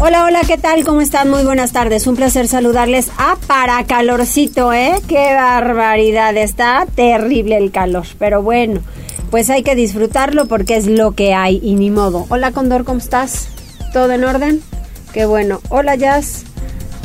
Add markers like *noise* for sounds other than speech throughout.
Hola, hola, ¿qué tal? ¿Cómo están? Muy buenas tardes. Un placer saludarles. Ah, para calorcito, ¿eh? Qué barbaridad. Está terrible el calor. Pero bueno, pues hay que disfrutarlo porque es lo que hay y ni modo. Hola, Condor, ¿cómo estás? ¿Todo en orden? Qué bueno. Hola, Jazz.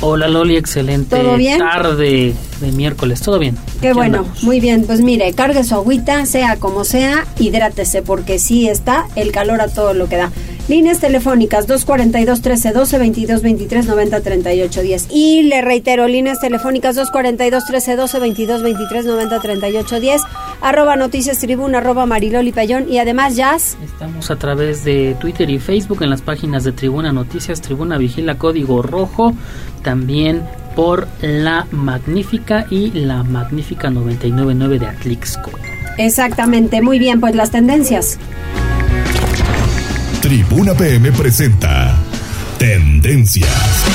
Hola Loli, excelente ¿Todo bien? tarde de miércoles, todo bien. Qué Aquí bueno, andamos. muy bien. Pues mire, cargue su agüita, sea como sea, hidrátese porque sí está el calor a todo lo que da. Líneas telefónicas 242 1312 22 23 90 38 10. Y le reitero, líneas telefónicas 242 1312 22 23 90 38 10. Arroba noticias tribuna, arroba mariloli payón y además jazz. Estamos a través de Twitter y Facebook en las páginas de Tribuna Noticias, Tribuna Vigila Código Rojo, también por La Magnífica y La Magnífica 999 de Atlixco. Exactamente, muy bien, pues las tendencias. Tribuna PM presenta Tendencias.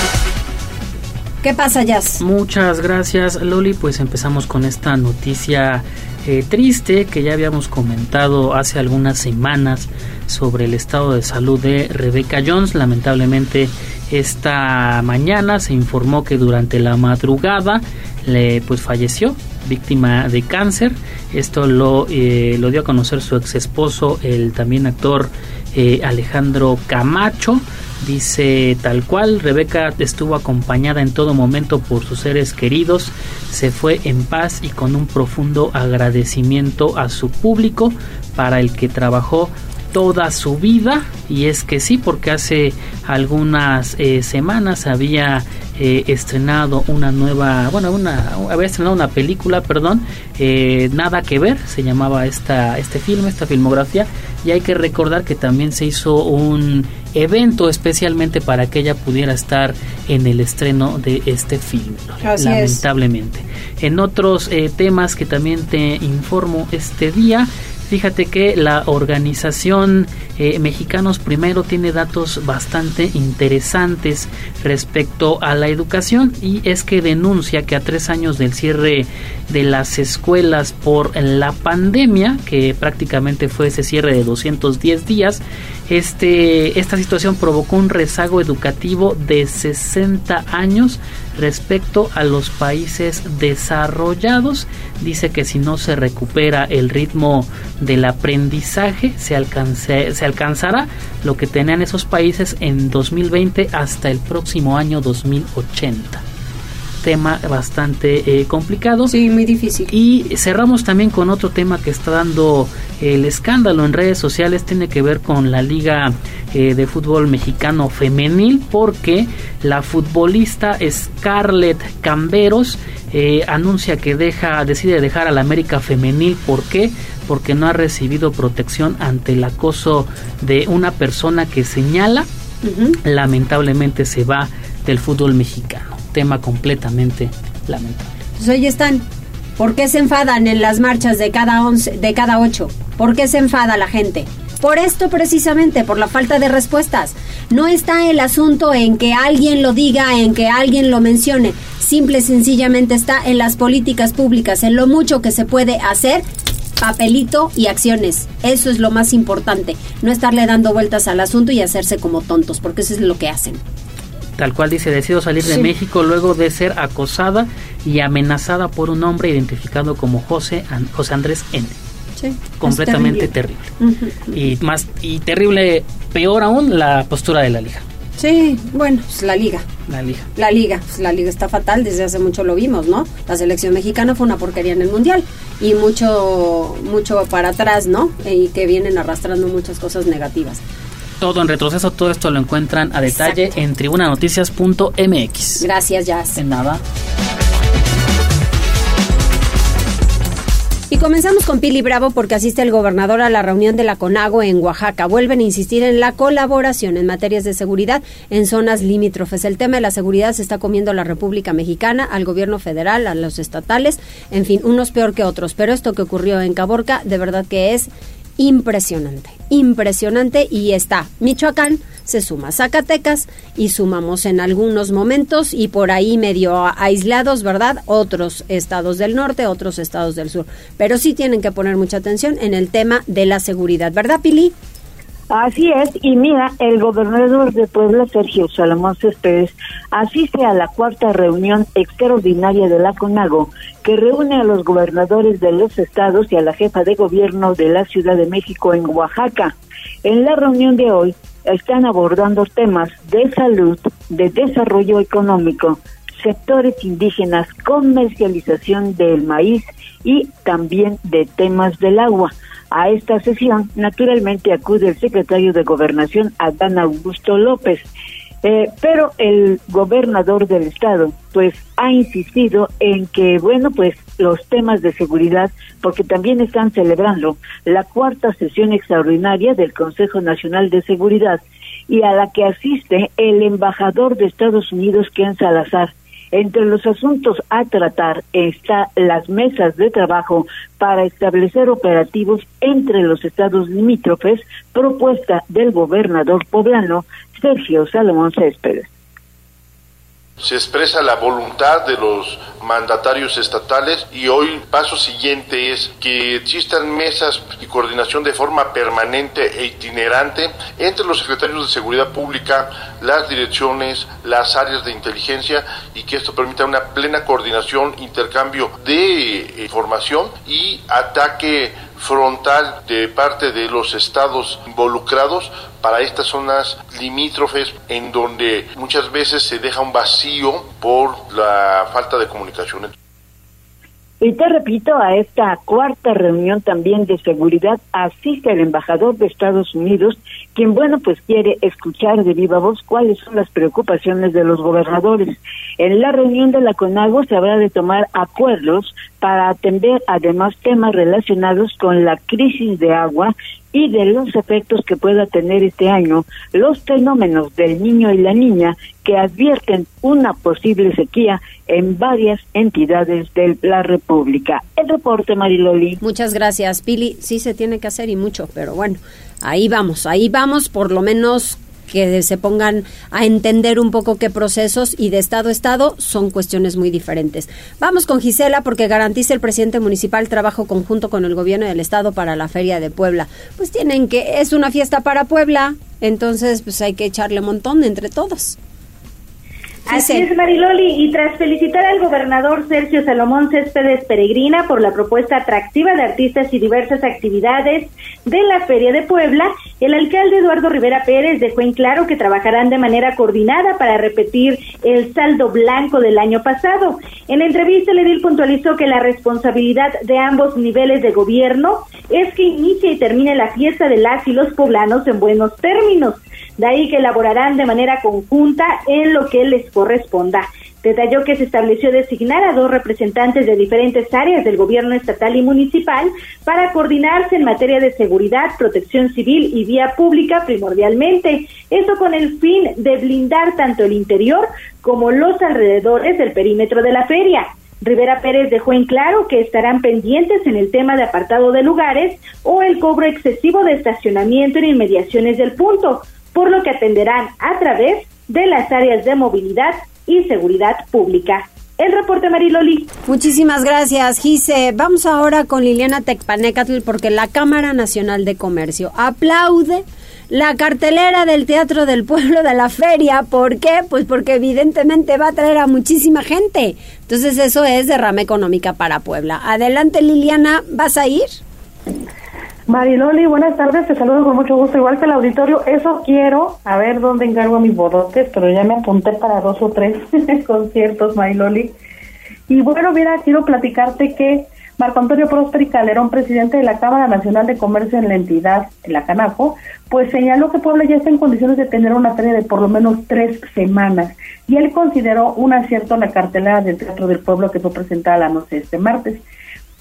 ¿Qué pasa, jazz? Muchas gracias Loli, pues empezamos con esta noticia eh, triste que ya habíamos comentado hace algunas semanas sobre el estado de salud de Rebecca Jones. Lamentablemente esta mañana se informó que durante la madrugada le pues falleció víctima de cáncer. Esto lo, eh, lo dio a conocer su ex esposo, el también actor eh, Alejandro Camacho. Dice tal cual, Rebeca estuvo acompañada en todo momento por sus seres queridos, se fue en paz y con un profundo agradecimiento a su público para el que trabajó toda su vida y es que sí porque hace algunas eh, semanas había eh, estrenado una nueva bueno una había estrenado una película perdón eh, nada que ver se llamaba esta este filme esta filmografía y hay que recordar que también se hizo un evento especialmente para que ella pudiera estar en el estreno de este Así es. lamentablemente en otros eh, temas que también te informo este día Fíjate que la organización eh, Mexicanos Primero tiene datos bastante interesantes respecto a la educación y es que denuncia que a tres años del cierre de las escuelas por la pandemia, que prácticamente fue ese cierre de 210 días, este, esta situación provocó un rezago educativo de 60 años respecto a los países desarrollados. Dice que si no se recupera el ritmo del aprendizaje, se, alcance- se alcanzará lo que tenían esos países en 2020 hasta el próximo año 2080. Tema bastante eh, complicado. Sí, muy difícil. Y cerramos también con otro tema que está dando el escándalo en redes sociales, tiene que ver con la Liga eh, de Fútbol Mexicano Femenil, porque la futbolista Scarlett Camberos eh, anuncia que deja, decide dejar a la América Femenil. ¿Por qué? Porque no ha recibido protección ante el acoso de una persona que señala lamentablemente se va del fútbol mexicano. Tema completamente lamentable. Pues ahí están. ¿Por qué se enfadan en las marchas de cada once, de cada ocho? ¿Por qué se enfada la gente? Por esto precisamente, por la falta de respuestas. No está el asunto en que alguien lo diga, en que alguien lo mencione. Simple y sencillamente está en las políticas públicas, en lo mucho que se puede hacer, papelito y acciones. Eso es lo más importante. No estarle dando vueltas al asunto y hacerse como tontos, porque eso es lo que hacen. Tal cual dice, decido salir de. México luego de ser acosada y amenazada por un hombre identificado como José, José Andrés N. Sí, Completamente terrible. Y más y terrible, peor aún, la postura de la liga. Sí, bueno, pues la liga. La liga. La liga, pues la liga está fatal, desde hace mucho lo vimos, ¿no? La selección mexicana fue una porquería en el mundial y mucho, mucho para atrás, ¿no? Y que vienen arrastrando muchas cosas negativas. Todo en retroceso, todo esto lo encuentran a detalle Exacto. en tribunanoticias.mx. Gracias, Jazz. De nada. Y comenzamos con Pili Bravo porque asiste el gobernador a la reunión de la CONAGO en Oaxaca. Vuelven a insistir en la colaboración en materias de seguridad en zonas limítrofes. El tema de la seguridad se está comiendo a la República Mexicana, al gobierno federal, a los estatales, en fin, unos peor que otros. Pero esto que ocurrió en Caborca, de verdad que es impresionante, impresionante y está Michoacán, se suma Zacatecas y sumamos en algunos momentos y por ahí medio aislados, ¿verdad? Otros estados del norte, otros estados del sur. Pero sí tienen que poner mucha atención en el tema de la seguridad, ¿verdad, Pili? Así es, y mira, el gobernador de Puebla, Sergio Salomón Céspedes, asiste a la cuarta reunión extraordinaria de la CONAGO, que reúne a los gobernadores de los estados y a la jefa de gobierno de la Ciudad de México en Oaxaca. En la reunión de hoy están abordando temas de salud, de desarrollo económico, sectores indígenas, comercialización del maíz y también de temas del agua. A esta sesión, naturalmente, acude el secretario de Gobernación, Adán Augusto López. Eh, pero el gobernador del estado, pues, ha insistido en que, bueno, pues, los temas de seguridad, porque también están celebrando la cuarta sesión extraordinaria del Consejo Nacional de Seguridad y a la que asiste el embajador de Estados Unidos, Ken Salazar. Entre los asuntos a tratar está las mesas de trabajo para establecer operativos entre los estados limítrofes, propuesta del gobernador poblano Sergio Salomón Céspedes se expresa la voluntad de los mandatarios estatales y hoy el paso siguiente es que existan mesas y coordinación de forma permanente e itinerante entre los secretarios de seguridad pública, las direcciones, las áreas de inteligencia y que esto permita una plena coordinación, intercambio de información y ataque frontal de parte de los estados involucrados para estas zonas limítrofes en donde muchas veces se deja un vacío por la falta de comunicación. Y te repito, a esta cuarta reunión también de seguridad asiste el embajador de Estados Unidos, quien, bueno, pues quiere escuchar de viva voz cuáles son las preocupaciones de los gobernadores. En la reunión de la CONAGO se habrá de tomar acuerdos para atender además temas relacionados con la crisis de agua y de los efectos que pueda tener este año los fenómenos del niño y la niña que advierten una posible sequía en varias entidades de la República. El reporte, Mariloli. Muchas gracias, Pili. Sí se tiene que hacer y mucho, pero bueno, ahí vamos, ahí vamos, por lo menos que se pongan a entender un poco qué procesos y de estado a estado son cuestiones muy diferentes. Vamos con Gisela porque garantiza el presidente municipal trabajo conjunto con el gobierno del estado para la feria de Puebla. Pues tienen que es una fiesta para Puebla, entonces pues hay que echarle un montón entre todos. Así es, Mariloli, y tras felicitar al gobernador Sergio Salomón Céspedes Peregrina por la propuesta atractiva de artistas y diversas actividades de la Feria de Puebla, el alcalde Eduardo Rivera Pérez dejó en claro que trabajarán de manera coordinada para repetir el saldo blanco del año pasado. En entrevista, el edil puntualizó que la responsabilidad de ambos niveles de gobierno es que inicie y termine la fiesta de las y los poblanos en buenos términos. De ahí que elaborarán de manera conjunta en lo que les corresponda. Detalló que se estableció designar a dos representantes de diferentes áreas del gobierno estatal y municipal para coordinarse en materia de seguridad, protección civil y vía pública primordialmente. Eso con el fin de blindar tanto el interior como los alrededores del perímetro de la feria. Rivera Pérez dejó en claro que estarán pendientes en el tema de apartado de lugares o el cobro excesivo de estacionamiento en inmediaciones del punto por lo que atenderán a través de las áreas de movilidad y seguridad pública. El reporte Mariloli. Muchísimas gracias, Gise. Vamos ahora con Liliana Tecpanecatl porque la Cámara Nacional de Comercio aplaude la cartelera del Teatro del Pueblo de la Feria. ¿Por qué? Pues porque evidentemente va a traer a muchísima gente. Entonces eso es derrama económica para Puebla. Adelante Liliana, ¿vas a ir? Mariloli, buenas tardes, te saludo con mucho gusto, igual que el auditorio. Eso quiero, a ver dónde encargo mis bodotes, pero ya me apunté para dos o tres *laughs* conciertos, Mariloli. Y bueno, mira, quiero platicarte que Marco Antonio Prósperi Calderón, presidente de la Cámara Nacional de Comercio en la entidad, en la Canaco, pues señaló que Puebla ya está en condiciones de tener una feria de por lo menos tres semanas. Y él consideró un acierto la cartelera del Teatro del Pueblo que fue presentada la noche este martes.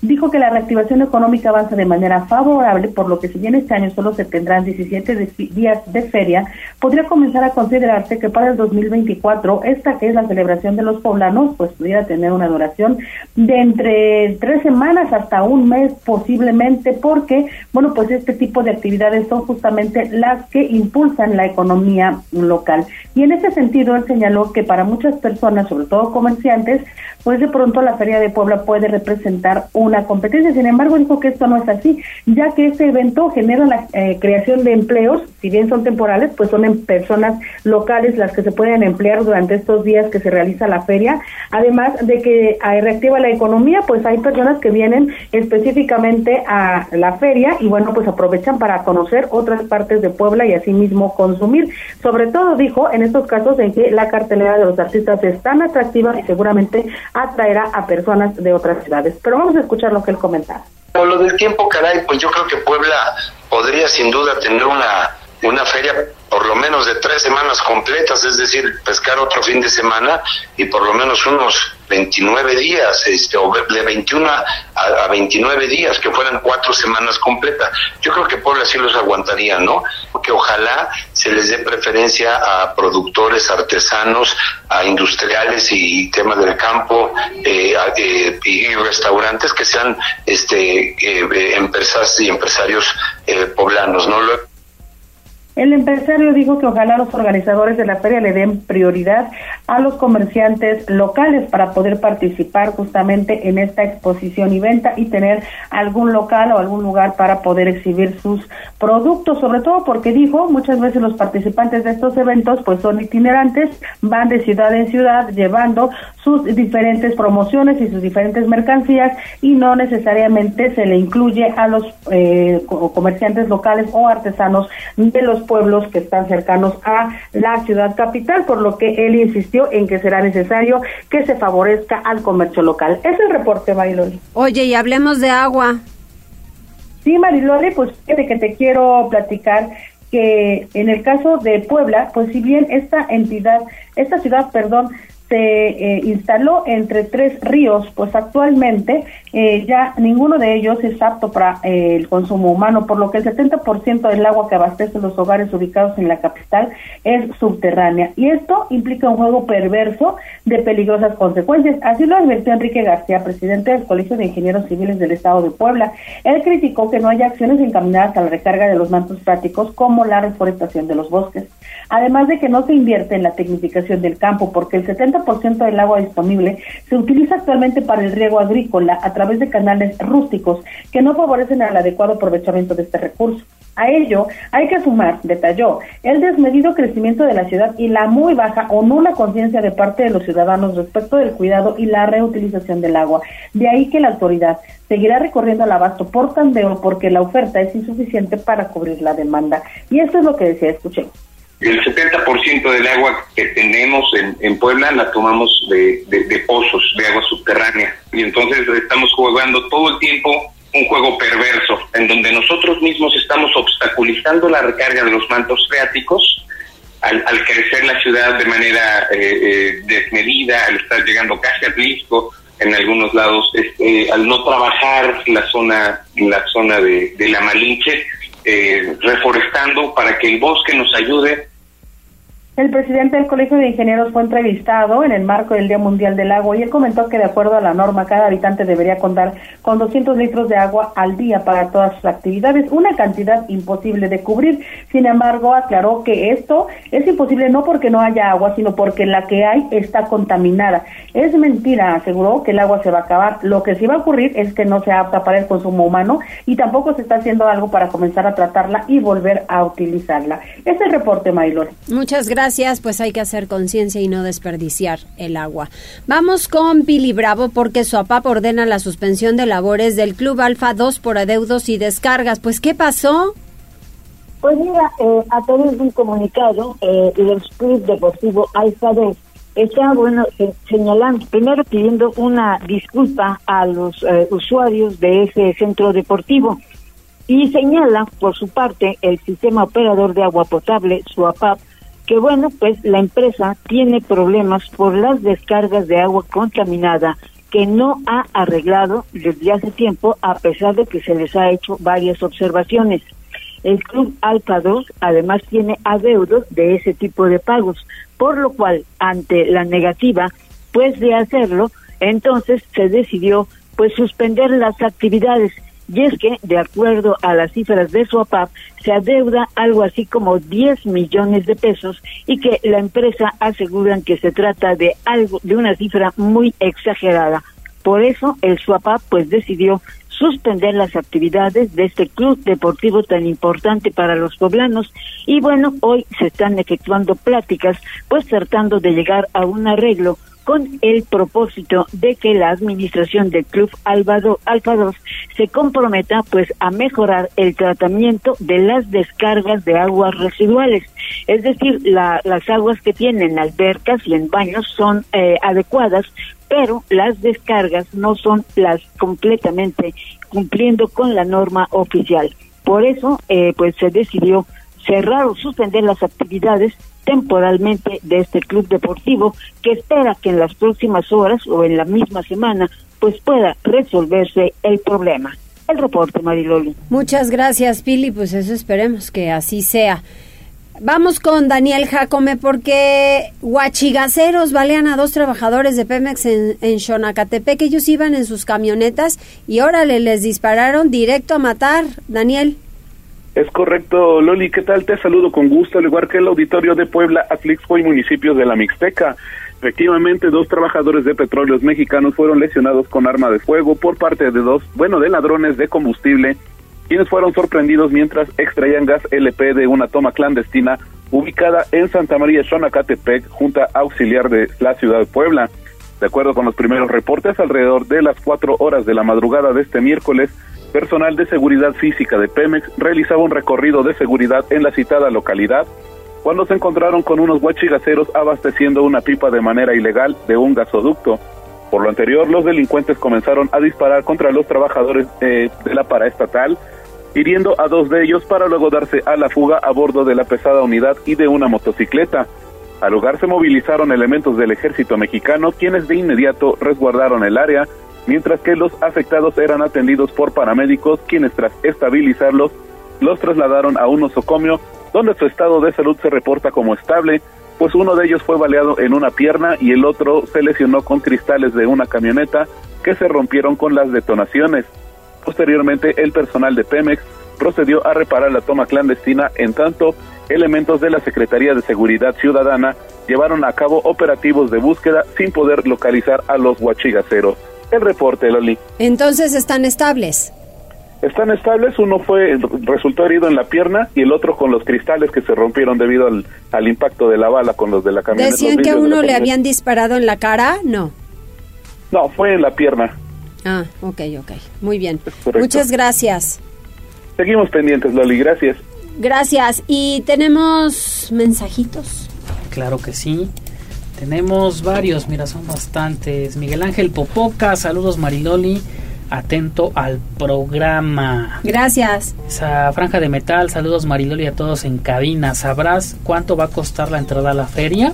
Dijo que la reactivación económica avanza de manera favorable, por lo que si bien este año solo se tendrán 17 días de feria, podría comenzar a considerarse que para el 2024, esta que es la celebración de los poblanos, pues pudiera tener una duración de entre tres semanas hasta un mes posiblemente, porque, bueno, pues este tipo de actividades son justamente las que impulsan la economía local. Y en ese sentido, él señaló que para muchas personas, sobre todo comerciantes, pues de pronto la Feria de Puebla puede representar una competencia. Sin embargo, dijo que esto no es así, ya que este evento genera la eh, creación de empleos, si bien son temporales, pues son en personas locales las que se pueden emplear durante estos días que se realiza la feria. Además de que eh, reactiva la economía, pues hay personas que vienen específicamente a la feria y bueno, pues aprovechan para conocer otras partes de Puebla y asimismo consumir. Sobre todo, dijo, en estos casos en que la cartelera de los artistas es tan atractiva y seguramente atraerá a personas de otras ciudades. Pero vamos a escuchar lo que él comentaba. Lo del tiempo, caray, pues yo creo que Puebla podría sin duda tener una, una feria por lo menos de tres semanas completas, es decir, pescar otro fin de semana y por lo menos unos 29 días, este, o de 21 a, a 29 días, que fueran cuatro semanas completas. Yo creo que Puebla sí los aguantaría, ¿no? Porque ojalá se les dé preferencia a productores, artesanos, a industriales y temas del campo eh, eh, y restaurantes que sean este eh, empresas y empresarios poblanos, ¿no? El empresario dijo que ojalá los organizadores de la feria le den prioridad a los comerciantes locales para poder participar justamente en esta exposición y venta y tener algún local o algún lugar para poder exhibir sus productos, sobre todo porque dijo muchas veces los participantes de estos eventos pues son itinerantes, van de ciudad en ciudad llevando sus diferentes promociones y sus diferentes mercancías y no necesariamente se le incluye a los eh, comerciantes locales o artesanos de los pueblos que están cercanos a la ciudad capital, por lo que él insistió en que será necesario que se favorezca al comercio local. Es el reporte, Mariloli. Oye, y hablemos de agua. Sí, Mariloli, pues fíjate que te quiero platicar que en el caso de Puebla, pues si bien esta entidad, esta ciudad, perdón, se eh, instaló entre tres ríos, pues actualmente eh, ya ninguno de ellos es apto para eh, el consumo humano, por lo que el 70% del agua que abastece los hogares ubicados en la capital es subterránea. Y esto implica un juego perverso de peligrosas consecuencias. Así lo advirtió Enrique García, presidente del Colegio de Ingenieros Civiles del Estado de Puebla. Él criticó que no haya acciones encaminadas a la recarga de los mantos prácticos como la reforestación de los bosques. Además de que no se invierte en la tecnificación del campo, porque el 70% del agua disponible se utiliza actualmente para el riego agrícola a través de canales rústicos que no favorecen el adecuado aprovechamiento de este recurso. A ello hay que sumar, detalló, el desmedido crecimiento de la ciudad y la muy baja o nula conciencia de parte de los ciudadanos respecto del cuidado y la reutilización del agua. De ahí que la autoridad seguirá recorriendo al abasto por tandeo porque la oferta es insuficiente para cubrir la demanda. Y esto es lo que decía, escuchemos. El 70% del agua que tenemos en, Puebla la tomamos de, pozos, de agua subterránea. Y entonces estamos jugando todo el tiempo un juego perverso, en donde nosotros mismos estamos obstaculizando la recarga de los mantos freáticos al, crecer la ciudad de manera eh, eh, desmedida, al estar llegando casi a Blisco, en algunos lados, este, al no trabajar la zona, la zona de, de la Malinche, eh, reforestando para que el bosque nos ayude el presidente del Colegio de Ingenieros fue entrevistado en el marco del Día Mundial del Agua y él comentó que de acuerdo a la norma cada habitante debería contar con 200 litros de agua al día para todas sus actividades, una cantidad imposible de cubrir. Sin embargo, aclaró que esto es imposible no porque no haya agua, sino porque la que hay está contaminada. Es mentira, aseguró que el agua se va a acabar. Lo que sí va a ocurrir es que no se apta para el consumo humano y tampoco se está haciendo algo para comenzar a tratarla y volver a utilizarla. Es el reporte, Maylor. Muchas gracias gracias, pues hay que hacer conciencia y no desperdiciar el agua. Vamos con Billy Bravo porque su APAP ordena la suspensión de labores del Club Alfa 2 por adeudos y descargas. Pues, ¿qué pasó? Pues mira, eh, a través de un comunicado, eh, el Club Deportivo Alfa 2 está, bueno, señalando, primero pidiendo una disculpa a los eh, usuarios de ese centro deportivo y señala, por su parte, el sistema operador de agua potable, su APAP, que bueno, pues la empresa tiene problemas por las descargas de agua contaminada que no ha arreglado desde hace tiempo, a pesar de que se les ha hecho varias observaciones. El Club Alfa 2 además tiene adeudos de ese tipo de pagos, por lo cual, ante la negativa, pues de hacerlo, entonces se decidió pues suspender las actividades y es que, de acuerdo a las cifras de SUAPAP, se adeuda algo así como 10 millones de pesos y que la empresa aseguran que se trata de algo, de una cifra muy exagerada. Por eso, el SUAPAP pues decidió suspender las actividades de este club deportivo tan importante para los poblanos y bueno, hoy se están efectuando pláticas pues tratando de llegar a un arreglo con el propósito de que la administración del Club Alfa 2 se comprometa pues a mejorar el tratamiento de las descargas de aguas residuales. Es decir, las aguas que tienen albercas y en baños son eh, adecuadas, pero las descargas no son las completamente cumpliendo con la norma oficial. Por eso, eh, pues se decidió cerrar o suspender las actividades temporalmente de este club deportivo que espera que en las próximas horas o en la misma semana pues pueda resolverse el problema. El reporte, Mariloli. Muchas gracias, Pili. Pues eso esperemos que así sea. Vamos con Daniel Jacome porque huachigaceros balean a dos trabajadores de Pemex en, en Xonacatepec. Ellos iban en sus camionetas y órale, les dispararon directo a matar. Daniel. Es correcto, Loli, ¿qué tal? Te saludo con gusto, al igual que el auditorio de Puebla, Atlixco y municipios de la Mixteca. Efectivamente, dos trabajadores de petróleos mexicanos fueron lesionados con arma de fuego por parte de dos, bueno, de ladrones de combustible, quienes fueron sorprendidos mientras extraían gas LP de una toma clandestina ubicada en Santa María Xonacatepec, junta auxiliar de la ciudad de Puebla. De acuerdo con los primeros reportes, alrededor de las cuatro horas de la madrugada de este miércoles, personal de seguridad física de Pemex realizaba un recorrido de seguridad en la citada localidad cuando se encontraron con unos huachigaceros abasteciendo una pipa de manera ilegal de un gasoducto. Por lo anterior, los delincuentes comenzaron a disparar contra los trabajadores eh, de la paraestatal, hiriendo a dos de ellos para luego darse a la fuga a bordo de la pesada unidad y de una motocicleta. Al lugar se movilizaron elementos del ejército mexicano, quienes de inmediato resguardaron el área mientras que los afectados eran atendidos por paramédicos quienes tras estabilizarlos los trasladaron a un nosocomio donde su estado de salud se reporta como estable, pues uno de ellos fue baleado en una pierna y el otro se lesionó con cristales de una camioneta que se rompieron con las detonaciones. Posteriormente, el personal de Pemex procedió a reparar la toma clandestina, en tanto, elementos de la Secretaría de Seguridad Ciudadana llevaron a cabo operativos de búsqueda sin poder localizar a los huachigaceros el reporte, Loli. Entonces están estables. Están estables, uno fue resultó herido en la pierna y el otro con los cristales que se rompieron debido al, al impacto de la bala con los de la camioneta. ¿Decían que a uno le habían disparado en la cara? No. No, fue en la pierna. Ah, ok, ok. Muy bien. Muchas gracias. Seguimos pendientes, Loli, gracias. Gracias. ¿Y tenemos mensajitos? Claro que sí. Tenemos varios, mira, son bastantes. Miguel Ángel Popoca, saludos Mariloli, atento al programa. Gracias. Esa franja de metal, saludos Mariloli a todos en cabina. ¿Sabrás cuánto va a costar la entrada a la feria?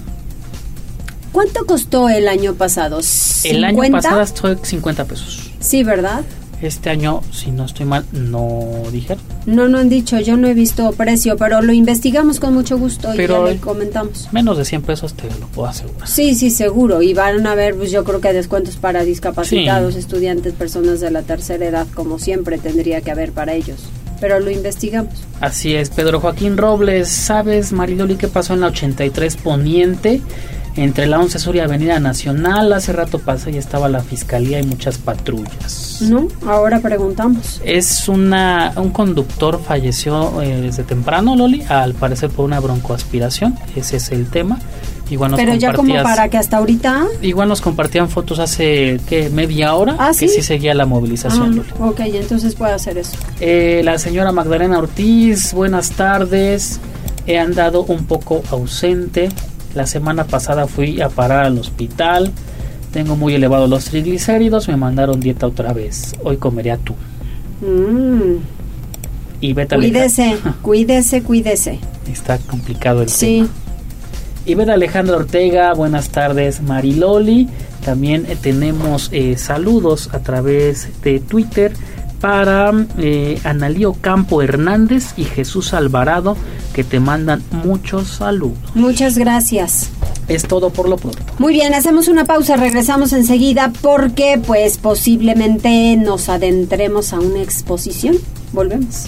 ¿Cuánto costó el año pasado? El año pasado fue 50 pesos. Sí, ¿verdad? Este año, si no estoy mal, no dijeron. No, no han dicho, yo no he visto precio, pero lo investigamos con mucho gusto pero y ya comentamos. Menos de 100 pesos te lo puedo asegurar. Sí, sí, seguro. Y van a haber, pues yo creo que descuentos para discapacitados, estudiantes, personas de la tercera edad, como siempre tendría que haber para ellos. Pero lo investigamos. Así es, Pedro Joaquín Robles, ¿sabes, Mariloli, qué pasó en la 83 Poniente? Entre la 11 Sur y Avenida Nacional. Hace rato pasó y estaba la fiscalía y muchas patrullas. No, ahora preguntamos. Es una un conductor falleció eh, desde temprano, Loli, al parecer por una broncoaspiración. Ese es el tema. Igual nos Pero ya como para que hasta ahorita. Igual nos compartían fotos hace ¿qué? media hora ¿Ah, que sí seguía la movilización. Ah, ok, entonces puede hacer eso. Eh, la señora Magdalena Ortiz, buenas tardes. He andado un poco ausente la semana pasada fui a parar al hospital. Tengo muy elevados los triglicéridos. Me mandaron dieta otra vez. Hoy comeré atún. Mm. Y Cuídese, *laughs* cuídese, cuídese. Está complicado el sí. tema. Y Alejandra Ortega, buenas tardes. Mariloli, También tenemos saludos a través de Twitter para eh, Analío Campo Hernández y Jesús Alvarado que te mandan muchos saludos. Muchas gracias. Es todo por lo pronto. Muy bien, hacemos una pausa, regresamos enseguida porque pues posiblemente nos adentremos a una exposición. Volvemos.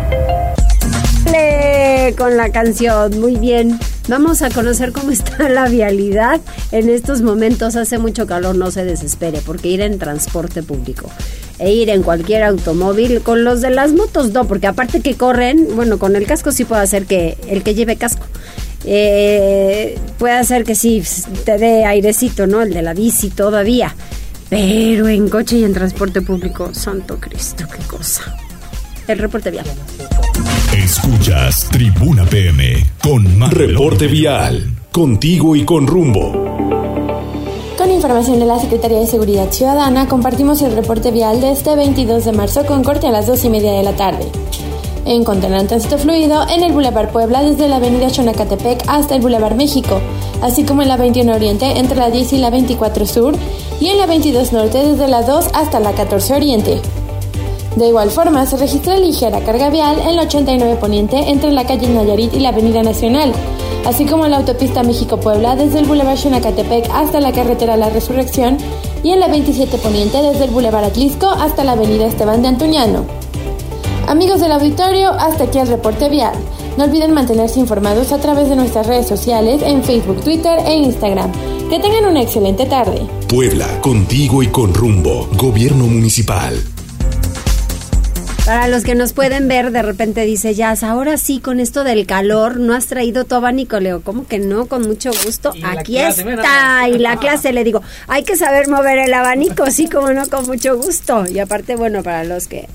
con la canción. Muy bien. Vamos a conocer cómo está *laughs* la vialidad en estos momentos. Hace mucho calor, no se desespere, porque ir en transporte público e ir en cualquier automóvil, con los de las motos no, porque aparte que corren, bueno, con el casco sí puede hacer que el que lleve casco. Eh, puede hacer que sí te dé airecito, ¿no? El de la bici todavía. Pero en coche y en transporte público, santo Cristo, qué cosa. El reporte vial. Escuchas Tribuna PM con más Reporte Vial. Contigo y con rumbo. Con información de la Secretaría de Seguridad Ciudadana, compartimos el reporte vial de este 22 de marzo con corte a las 2 y media de la tarde. Encontrarán tránsito fluido en el Boulevard Puebla desde la avenida Chonacatepec hasta el Boulevard México, así como en la 21 Oriente entre la 10 y la 24 Sur y en la 22 Norte desde la 2 hasta la 14 Oriente. De igual forma, se registra ligera carga vial en la 89 Poniente entre la calle Nayarit y la Avenida Nacional, así como en la autopista México-Puebla desde el Boulevard Xonacatepec hasta la carretera La Resurrección y en la 27 Poniente desde el Boulevard Atlisco hasta la Avenida Esteban de Antuñano. Amigos del auditorio, hasta aquí el reporte vial. No olviden mantenerse informados a través de nuestras redes sociales en Facebook, Twitter e Instagram. Que tengan una excelente tarde. Puebla, contigo y con rumbo. Gobierno Municipal. Para los que nos pueden ver, de repente dice Jazz, ahora sí, con esto del calor, ¿no has traído tu abanico? Leo, ¿cómo que no? Con mucho gusto. Aquí está. Y la clase le digo, hay que saber mover el abanico, sí, como no, con mucho gusto. Y aparte, bueno, para los que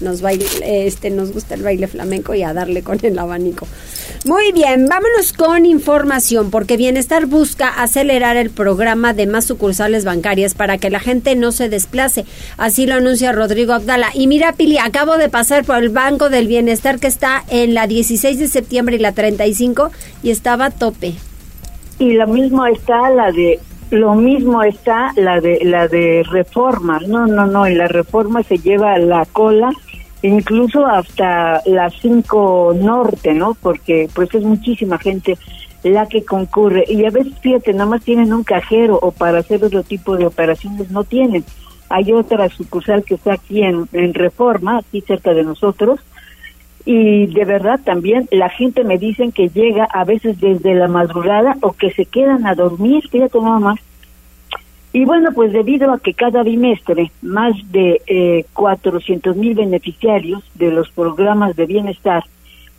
nos baile, este nos gusta el baile flamenco y a darle con el abanico. Muy bien, vámonos con información porque Bienestar busca acelerar el programa de más sucursales bancarias para que la gente no se desplace. Así lo anuncia Rodrigo Abdala. Y mira, Pili, acabo de pasar por el Banco del Bienestar que está en la 16 de septiembre y la 35 y estaba a tope. Y lo mismo está la de lo mismo está la de la de reforma. No, no, no, y la reforma se lleva la cola incluso hasta las 5 norte, ¿no? Porque pues es muchísima gente la que concurre y a veces fíjate, nada más tienen un cajero o para hacer otro tipo de operaciones no tienen. Hay otra sucursal que está aquí en, en Reforma, aquí cerca de nosotros, y de verdad también la gente me dicen que llega a veces desde la madrugada o que se quedan a dormir, fíjate nada más, y bueno, pues debido a que cada bimestre más de eh, 400 mil beneficiarios de los programas de bienestar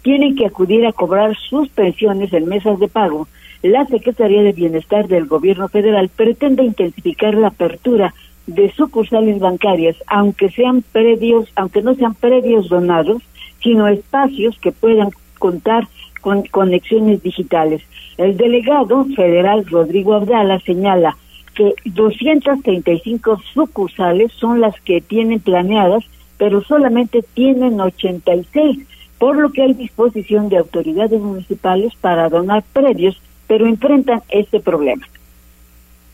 tienen que acudir a cobrar sus pensiones en mesas de pago, la Secretaría de Bienestar del Gobierno Federal pretende intensificar la apertura de sucursales bancarias, aunque sean predios, aunque no sean predios donados, sino espacios que puedan contar con conexiones digitales. El delegado federal Rodrigo Abdala señala que 235 sucursales son las que tienen planeadas, pero solamente tienen 86, por lo que hay disposición de autoridades municipales para donar predios, pero enfrentan este problema.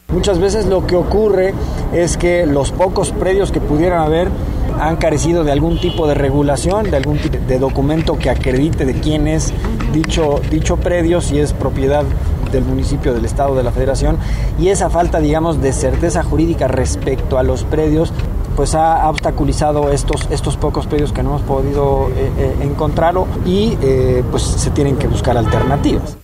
Muchas veces lo que ocurre es que los pocos predios que pudieran haber han carecido de algún tipo de regulación, de algún tipo de documento que acredite de quién es dicho, dicho predio, si es propiedad del municipio, del estado, de la federación, y esa falta, digamos, de certeza jurídica respecto a los predios, pues ha, obstaculizado estos, estos pocos predios que no hemos podido eh, eh, encontrarlo y eh, pues se tienen que buscar alternativas.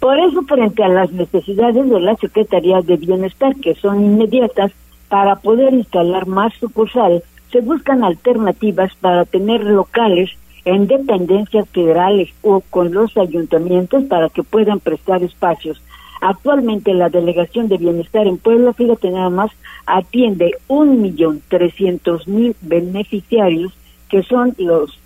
Por eso, frente a las necesidades de la Secretaría de Bienestar, que son inmediatas, para poder instalar más sucursales, se buscan alternativas para tener locales en dependencias federales o con los ayuntamientos para que puedan prestar espacios. Actualmente la Delegación de Bienestar en Puebla, fíjate nada más, atiende un millón trescientos mil beneficiarios que son los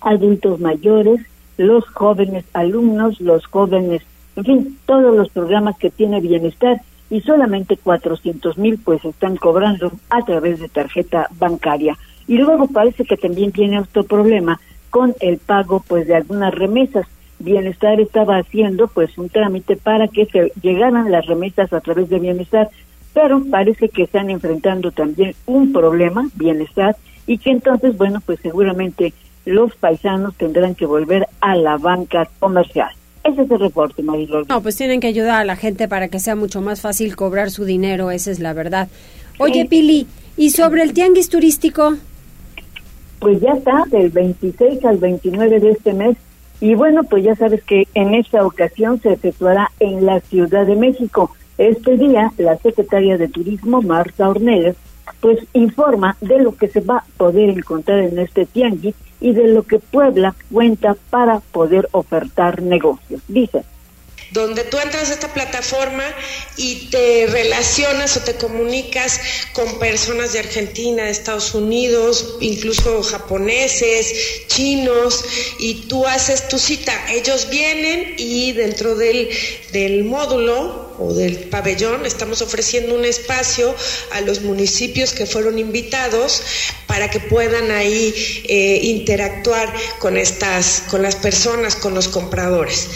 adultos mayores, los jóvenes alumnos, los jóvenes, en fin, todos los programas que tiene bienestar y solamente 400 mil pues están cobrando a través de tarjeta bancaria. Y luego parece que también tiene otro problema con el pago pues de algunas remesas. Bienestar estaba haciendo pues un trámite para que se llegaran las remesas a través de Bienestar, pero parece que están enfrentando también un problema, Bienestar, y que entonces, bueno, pues seguramente los paisanos tendrán que volver a la banca comercial. Ese es el reporte, Marilol. No, pues tienen que ayudar a la gente para que sea mucho más fácil cobrar su dinero, esa es la verdad. Oye, Pili, ¿y sobre el tianguis turístico? Pues ya está, del 26 al 29 de este mes. Y bueno, pues ya sabes que en esta ocasión se efectuará en la Ciudad de México. Este día, la secretaria de Turismo, Marta Ornelas, pues informa de lo que se va a poder encontrar en este tianguis y de lo que Puebla cuenta para poder ofertar negocios. Dice donde tú entras a esta plataforma y te relacionas o te comunicas con personas de Argentina, de Estados Unidos, incluso japoneses, chinos, y tú haces tu cita. Ellos vienen y dentro del, del módulo o del pabellón, estamos ofreciendo un espacio a los municipios que fueron invitados para que puedan ahí eh, interactuar con estas, con las personas, con los compradores.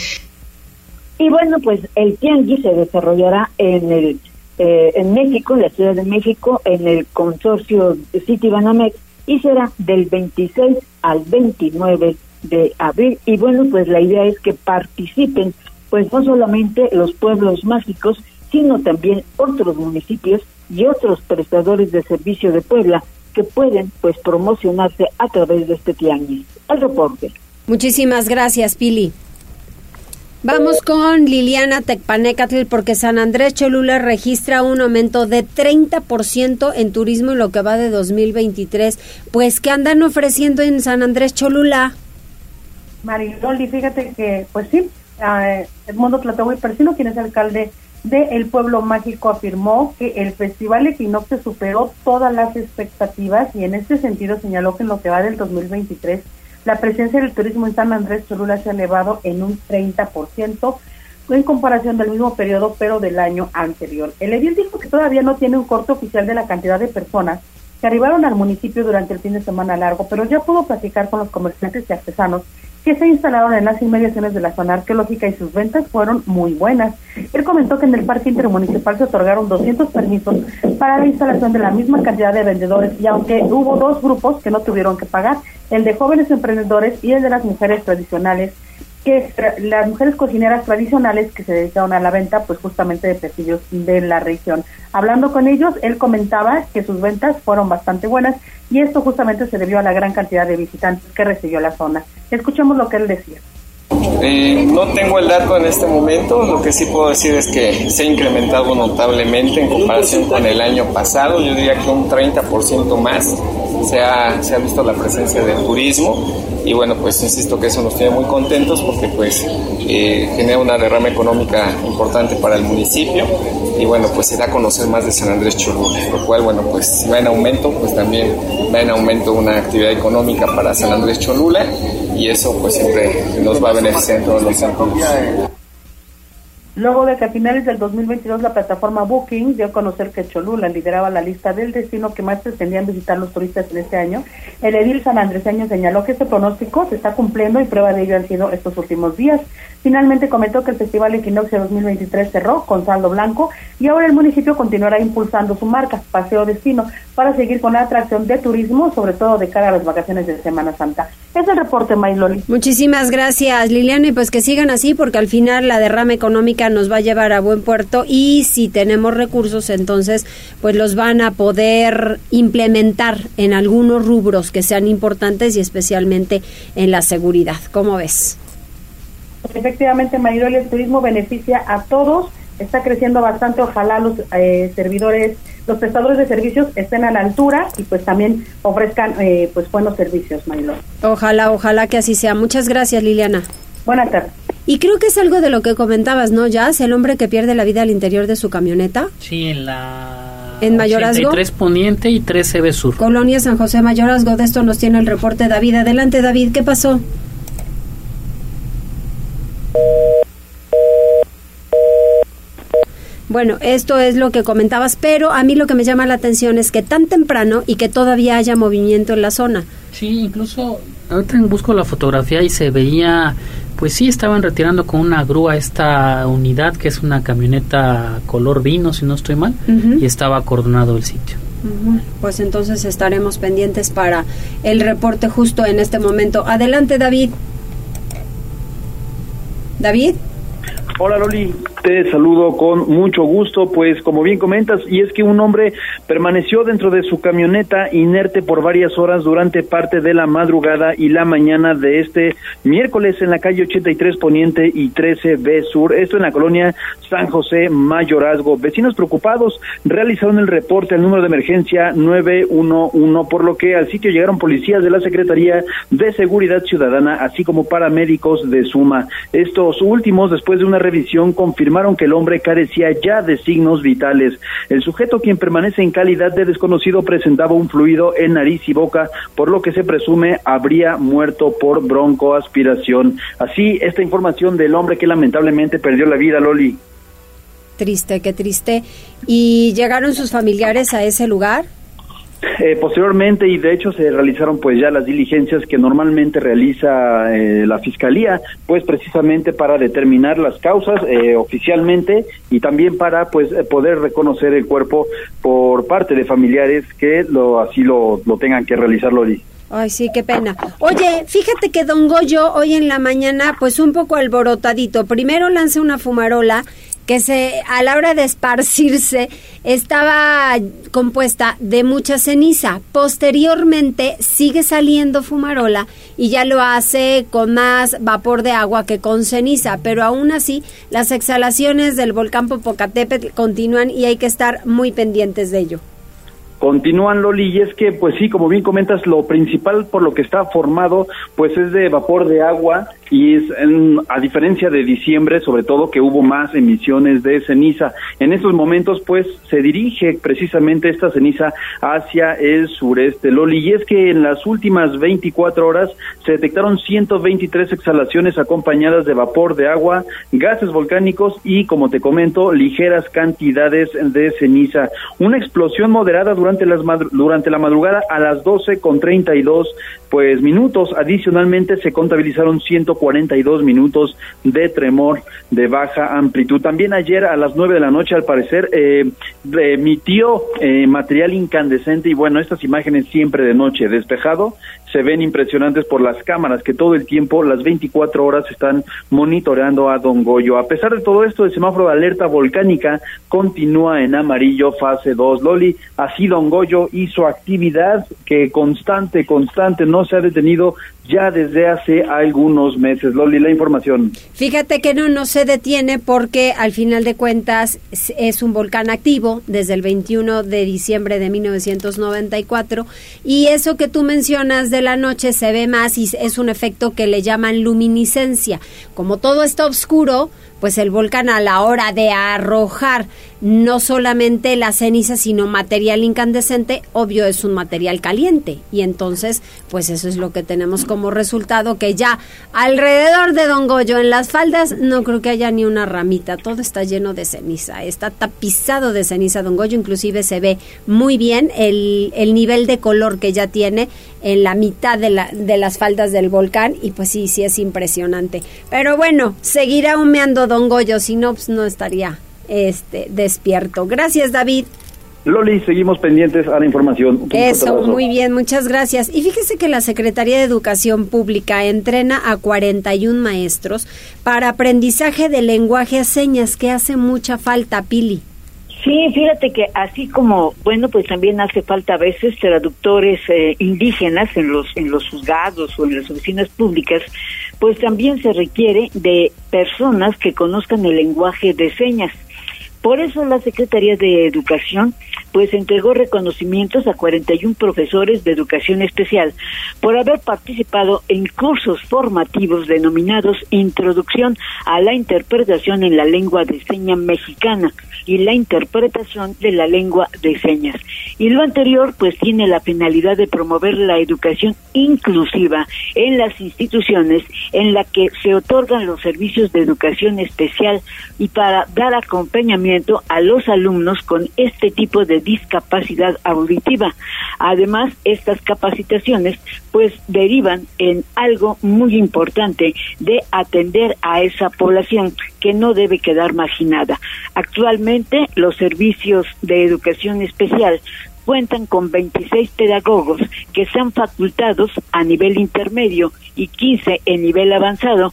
Y bueno, pues el tianguis se desarrollará en el eh, en México, en la Ciudad de México, en el consorcio City Banamex y será del 26 al 29 de abril. Y bueno, pues la idea es que participen pues no solamente los pueblos mágicos, sino también otros municipios y otros prestadores de servicio de Puebla que pueden pues promocionarse a través de este tianguis. El reporte. Muchísimas gracias, Pili. Vamos con Liliana Tecpanecatl porque San Andrés Cholula registra un aumento de 30% en turismo en lo que va de 2023. Pues, ¿qué andan ofreciendo en San Andrés Cholula? Mariloli, fíjate que, pues sí, uh, Edmundo Tlatowi Persino, quien es alcalde de El Pueblo Mágico, afirmó que el Festival Equinoccio superó todas las expectativas y en este sentido señaló que en lo que va del 2023 la presencia del turismo en San Andrés Cholula se ha elevado en un 30% en comparación del mismo periodo, pero del año anterior. El edil dijo que todavía no tiene un corte oficial de la cantidad de personas que arribaron al municipio durante el fin de semana largo, pero ya pudo platicar con los comerciantes y artesanos que se instalaron en las inmediaciones de la zona arqueológica y sus ventas fueron muy buenas. Él comentó que en el Parque Intermunicipal se otorgaron 200 permisos para la instalación de la misma cantidad de vendedores y aunque hubo dos grupos que no tuvieron que pagar, el de jóvenes emprendedores y el de las mujeres tradicionales, que las mujeres cocineras tradicionales que se dedicaron a la venta, pues justamente de platillos de la región. Hablando con ellos, él comentaba que sus ventas fueron bastante buenas y esto justamente se debió a la gran cantidad de visitantes que recibió la zona. Escuchemos lo que él decía. Eh, no tengo el dato en este momento, lo que sí puedo decir es que se ha incrementado notablemente en comparación con el año pasado, yo diría que un 30% más se ha, se ha visto la presencia del turismo. Y bueno, pues insisto que eso nos tiene muy contentos porque pues eh, genera una derrama económica importante para el municipio. Y bueno, pues se da a conocer más de San Andrés Cholula, lo cual bueno, pues si va en aumento, pues también va en aumento una actividad económica para San Andrés Cholula. Y eso pues siempre nos va a beneficiar en todos los sentidos. Luego de que a finales del 2022 la plataforma Booking dio a conocer que Cholula lideraba la lista del destino que más pretendían visitar los turistas en este año, el edil san andreseño señaló que este pronóstico se está cumpliendo y prueba de ello han sido estos últimos días. Finalmente comentó que el Festival Equinoccio 2023 cerró con saldo blanco y ahora el municipio continuará impulsando su marca, Paseo Destino, para seguir con la atracción de turismo, sobre todo de cara a las vacaciones de Semana Santa. Es el reporte, Mayloli. Muchísimas gracias, Liliana, y pues que sigan así, porque al final la derrama económica nos va a llevar a buen puerto y si tenemos recursos, entonces pues los van a poder implementar en algunos rubros que sean importantes y especialmente en la seguridad. ¿Cómo ves? Efectivamente, Mayroli, el turismo beneficia a todos, está creciendo bastante, ojalá los eh, servidores los prestadores de servicios estén a la altura y pues también ofrezcan eh, pues buenos servicios, Marilón. Ojalá, ojalá que así sea. Muchas gracias, Liliana. Buenas tardes. Y creo que es algo de lo que comentabas, ¿no, Jazz? El hombre que pierde la vida al interior de su camioneta. Sí, en la... En Mayorazgo. 83 Poniente y 13 B Sur. Colonia San José Mayorazgo. De esto nos tiene el reporte David. Adelante, David. ¿Qué pasó? Bueno, esto es lo que comentabas, pero a mí lo que me llama la atención es que tan temprano y que todavía haya movimiento en la zona. Sí, incluso ahorita busco la fotografía y se veía, pues sí, estaban retirando con una grúa esta unidad que es una camioneta color vino, si no estoy mal, y estaba acordonado el sitio. Pues entonces estaremos pendientes para el reporte justo en este momento. Adelante, David. David. Hola Loli, te saludo con mucho gusto, pues como bien comentas, y es que un hombre permaneció dentro de su camioneta inerte por varias horas durante parte de la madrugada y la mañana de este miércoles en la calle 83 Poniente y 13 B Sur, esto en la colonia San José Mayorazgo. Vecinos preocupados realizaron el reporte al número de emergencia 911, por lo que al sitio llegaron policías de la Secretaría de Seguridad Ciudadana, así como paramédicos de Suma. Estos últimos, después de una revisión que el hombre carecía ya de signos vitales. El sujeto, quien permanece en calidad de desconocido, presentaba un fluido en nariz y boca, por lo que se presume habría muerto por broncoaspiración. Así, esta información del hombre que lamentablemente perdió la vida, Loli. Triste, qué triste. ¿Y llegaron sus familiares a ese lugar? Eh, posteriormente y de hecho se realizaron pues ya las diligencias que normalmente realiza eh, la fiscalía pues precisamente para determinar las causas eh, oficialmente y también para pues poder reconocer el cuerpo por parte de familiares que lo así lo, lo tengan que realizar Loli. Ay, sí, qué pena. Oye, fíjate que Don Goyo hoy en la mañana, pues un poco alborotadito. Primero lanza una fumarola que se a la hora de esparcirse estaba compuesta de mucha ceniza. Posteriormente sigue saliendo fumarola y ya lo hace con más vapor de agua que con ceniza, pero aún así las exhalaciones del volcán Popocatépetl continúan y hay que estar muy pendientes de ello. Continúan Loli y es que pues sí, como bien comentas, lo principal por lo que está formado pues es de vapor de agua y es a diferencia de diciembre, sobre todo que hubo más emisiones de ceniza. En estos momentos, pues, se dirige precisamente esta ceniza hacia el sureste, Loli, y es que en las últimas 24 horas se detectaron 123 exhalaciones acompañadas de vapor de agua, gases volcánicos y, como te comento, ligeras cantidades de ceniza. Una explosión moderada durante, las durante la madrugada a las 12 con 32 pues minutos. Adicionalmente se contabilizaron 142 minutos de tremor de baja amplitud. También ayer a las 9 de la noche, al parecer, eh, emitió eh, material incandescente y bueno, estas imágenes siempre de noche despejado se ven impresionantes por las cámaras que todo el tiempo, las 24 horas, están monitoreando a Don Goyo. A pesar de todo esto, el semáforo de alerta volcánica continúa en amarillo fase 2. Loli, así Don Goyo hizo actividad que constante, constante, no se ha detenido ya desde hace algunos meses. Loli, la información. Fíjate que no, no se detiene porque al final de cuentas es un volcán activo desde el 21 de diciembre de 1994 y eso que tú mencionas de la noche se ve más y es un efecto que le llaman luminiscencia. Como todo está oscuro, pues el volcán a la hora de arrojar no solamente la ceniza, sino material incandescente, obvio es un material caliente. Y entonces, pues eso es lo que tenemos como resultado, que ya alrededor de Don Goyo, en las faldas, no creo que haya ni una ramita, todo está lleno de ceniza, está tapizado de ceniza Don Goyo, inclusive se ve muy bien el, el nivel de color que ya tiene en la mitad de, la, de las faldas del volcán, y pues sí, sí es impresionante. Pero bueno, seguirá humeando Don Goyo, si no, pues no estaría este, despierto. Gracias, David. Loli, seguimos pendientes a la información. Eso, muy bien, muchas gracias. Y fíjese que la Secretaría de Educación Pública entrena a 41 maestros para aprendizaje de lenguaje a señas, que hace mucha falta, Pili. Sí, fíjate que así como, bueno, pues también hace falta a veces traductores eh, indígenas en los, en los juzgados o en las oficinas públicas, pues también se requiere de personas que conozcan el lenguaje de señas. Por eso la Secretaría de Educación pues entregó reconocimientos a 41 profesores de educación especial por haber participado en cursos formativos denominados Introducción a la interpretación en la lengua de señas mexicana y la interpretación de la lengua de señas. Y lo anterior pues tiene la finalidad de promover la educación inclusiva en las instituciones en la que se otorgan los servicios de educación especial y para dar acompañamiento a los alumnos con este tipo de discapacidad auditiva. Además, estas capacitaciones pues derivan en algo muy importante de atender a esa población que no debe quedar marginada. Actualmente los servicios de educación especial cuentan con 26 pedagogos que sean facultados a nivel intermedio y 15 en nivel avanzado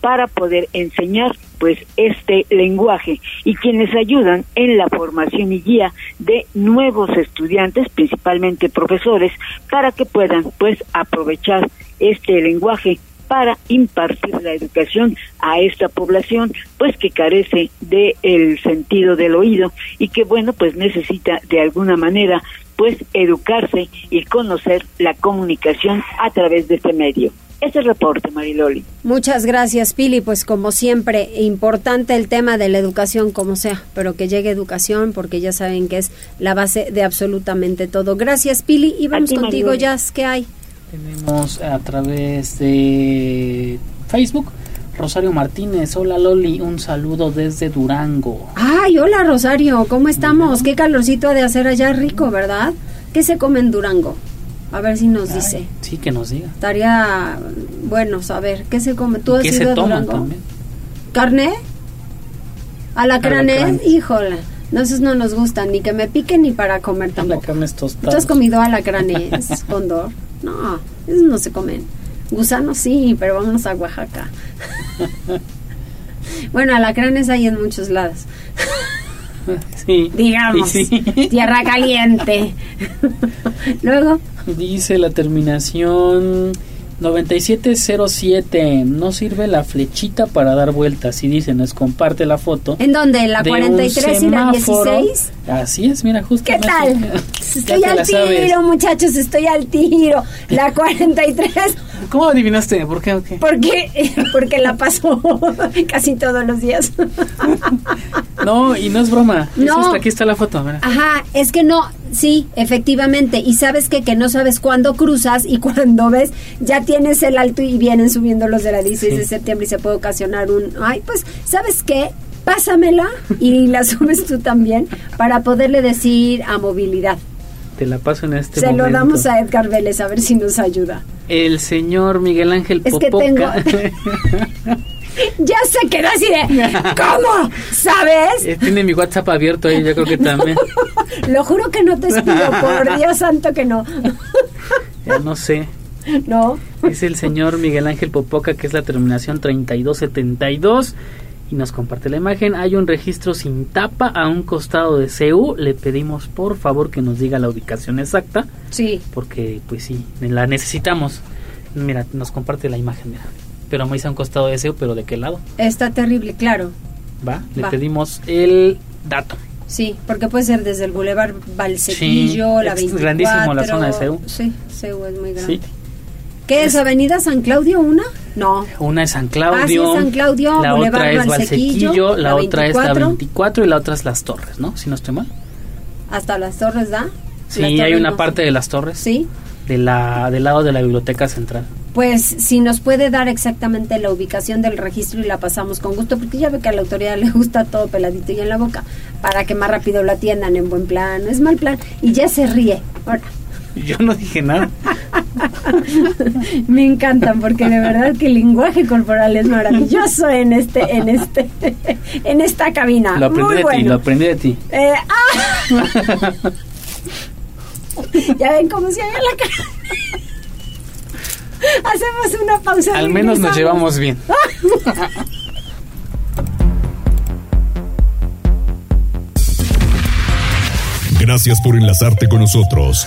para poder enseñar pues este lenguaje y quienes ayudan en la formación y guía de nuevos estudiantes, principalmente profesores, para que puedan pues aprovechar este lenguaje para impartir la educación a esta población pues que carece de el sentido del oído y que bueno pues necesita de alguna manera pues educarse y conocer la comunicación a través de este medio. Ese reporte, Mariloli. Muchas gracias, Pili. Pues como siempre, importante el tema de la educación, como sea, pero que llegue educación, porque ya saben que es la base de absolutamente todo. Gracias, Pili. Y vamos contigo, Jazz. ¿Qué hay? Tenemos a través de Facebook Rosario Martínez, hola Loli, un saludo desde Durango. Ay, hola Rosario, ¿cómo estamos? Qué calorcito ha de hacer allá rico, ¿verdad? ¿Qué se come en Durango? A ver si nos dice. Sí, que nos diga. Estaría bueno saber, ¿qué se come? ¿Tú has ¿Qué ido se a toma Durango? también? ¿Carne? ¿Alacranes? Híjole. No, esos no nos gustan, ni que me piquen ni para comer tampoco. Alacranes ¿Tú tostados. has comido alacranes, *laughs* Condor? No, esos no se comen. Gusanos sí, pero vámonos a Oaxaca. *laughs* bueno, alacranes hay en muchos lados. *laughs* *laughs* Sí. Digamos, Sí, *laughs* tierra caliente. *laughs* Luego, Dice la terminación 9707. No sirve la flechita para dar vueltas. Y dice, nos comparte la foto. ¿en dónde? ¿La de un 43 y la semáforo. 16? Así es, mira, justo. ¿Qué tal? Estoy al tiro, muchachos, estoy al tiro. La 43, ¿Cómo adivinaste? ¿Por qué? porque, *laughs* porque la paso *laughs* casi todos los días. *laughs* No, y no es broma. No. aquí está la foto. mira. Ajá, es que no, sí, efectivamente. Y sabes que, que no sabes cuándo cruzas y cuando ves, ya tienes el alto y vienen subiendo los de la 16 de septiembre y se puede ocasionar un. Ay, pues, ¿sabes qué? Pásamela y la subes tú también para poderle decir a movilidad. Te la paso en este se momento. lo damos a Edgar Vélez a ver si nos ayuda. El señor Miguel Ángel Es que Popoca. *laughs* Ya se quedó así de. ¿Cómo? ¿Sabes? Eh, Tiene mi WhatsApp abierto ahí, yo creo que también. *laughs* Lo juro que no te espido, por *laughs* Dios santo que no. Ya no sé. No. Es el señor Miguel Ángel Popoca, que es la terminación 3272. Y nos comparte la imagen. Hay un registro sin tapa a un costado de CEU. Le pedimos por favor que nos diga la ubicación exacta. Sí. Porque, pues sí, la necesitamos. Mira, nos comparte la imagen, mira. Pero me dice a un costado de CEU, pero ¿de qué lado? Está terrible, claro. ¿Va? Le Va. pedimos el dato. Sí, porque puede ser desde el Boulevard Valsequillo, Sí, la es 24. grandísimo la zona de CEU. Sí, CEU es muy grande. Sí. ¿Qué es, Avenida San Claudio una? No. Una es San Claudio. Ah, sí, San Claudio, La Boulevard otra es Valsequillo. La, la otra es la 24. 24 y la otra es Las Torres, ¿no? Si no estoy mal. Hasta las torres da. Sí, Las hay Torres una no parte de Las Torres. Sí. De la, del lado de la Biblioteca Central. Pues si nos puede dar exactamente la ubicación del registro y la pasamos con gusto, porque ya ve que a la autoridad le gusta todo peladito y en la boca, para que más rápido lo atiendan en buen plan, no es mal plan, y ya se ríe. Ahora, Yo no dije nada. *laughs* *laughs* me encantan porque de verdad que el lenguaje corporal es maravilloso en este, en este, *laughs* en esta cabina. Lo aprendí Muy de ti, lo aprendí de ti. Eh, ¡ah! *laughs* ya ven cómo se haga la cara. Hacemos una pausa. Al menos nos llevamos bien. Gracias por enlazarte con nosotros.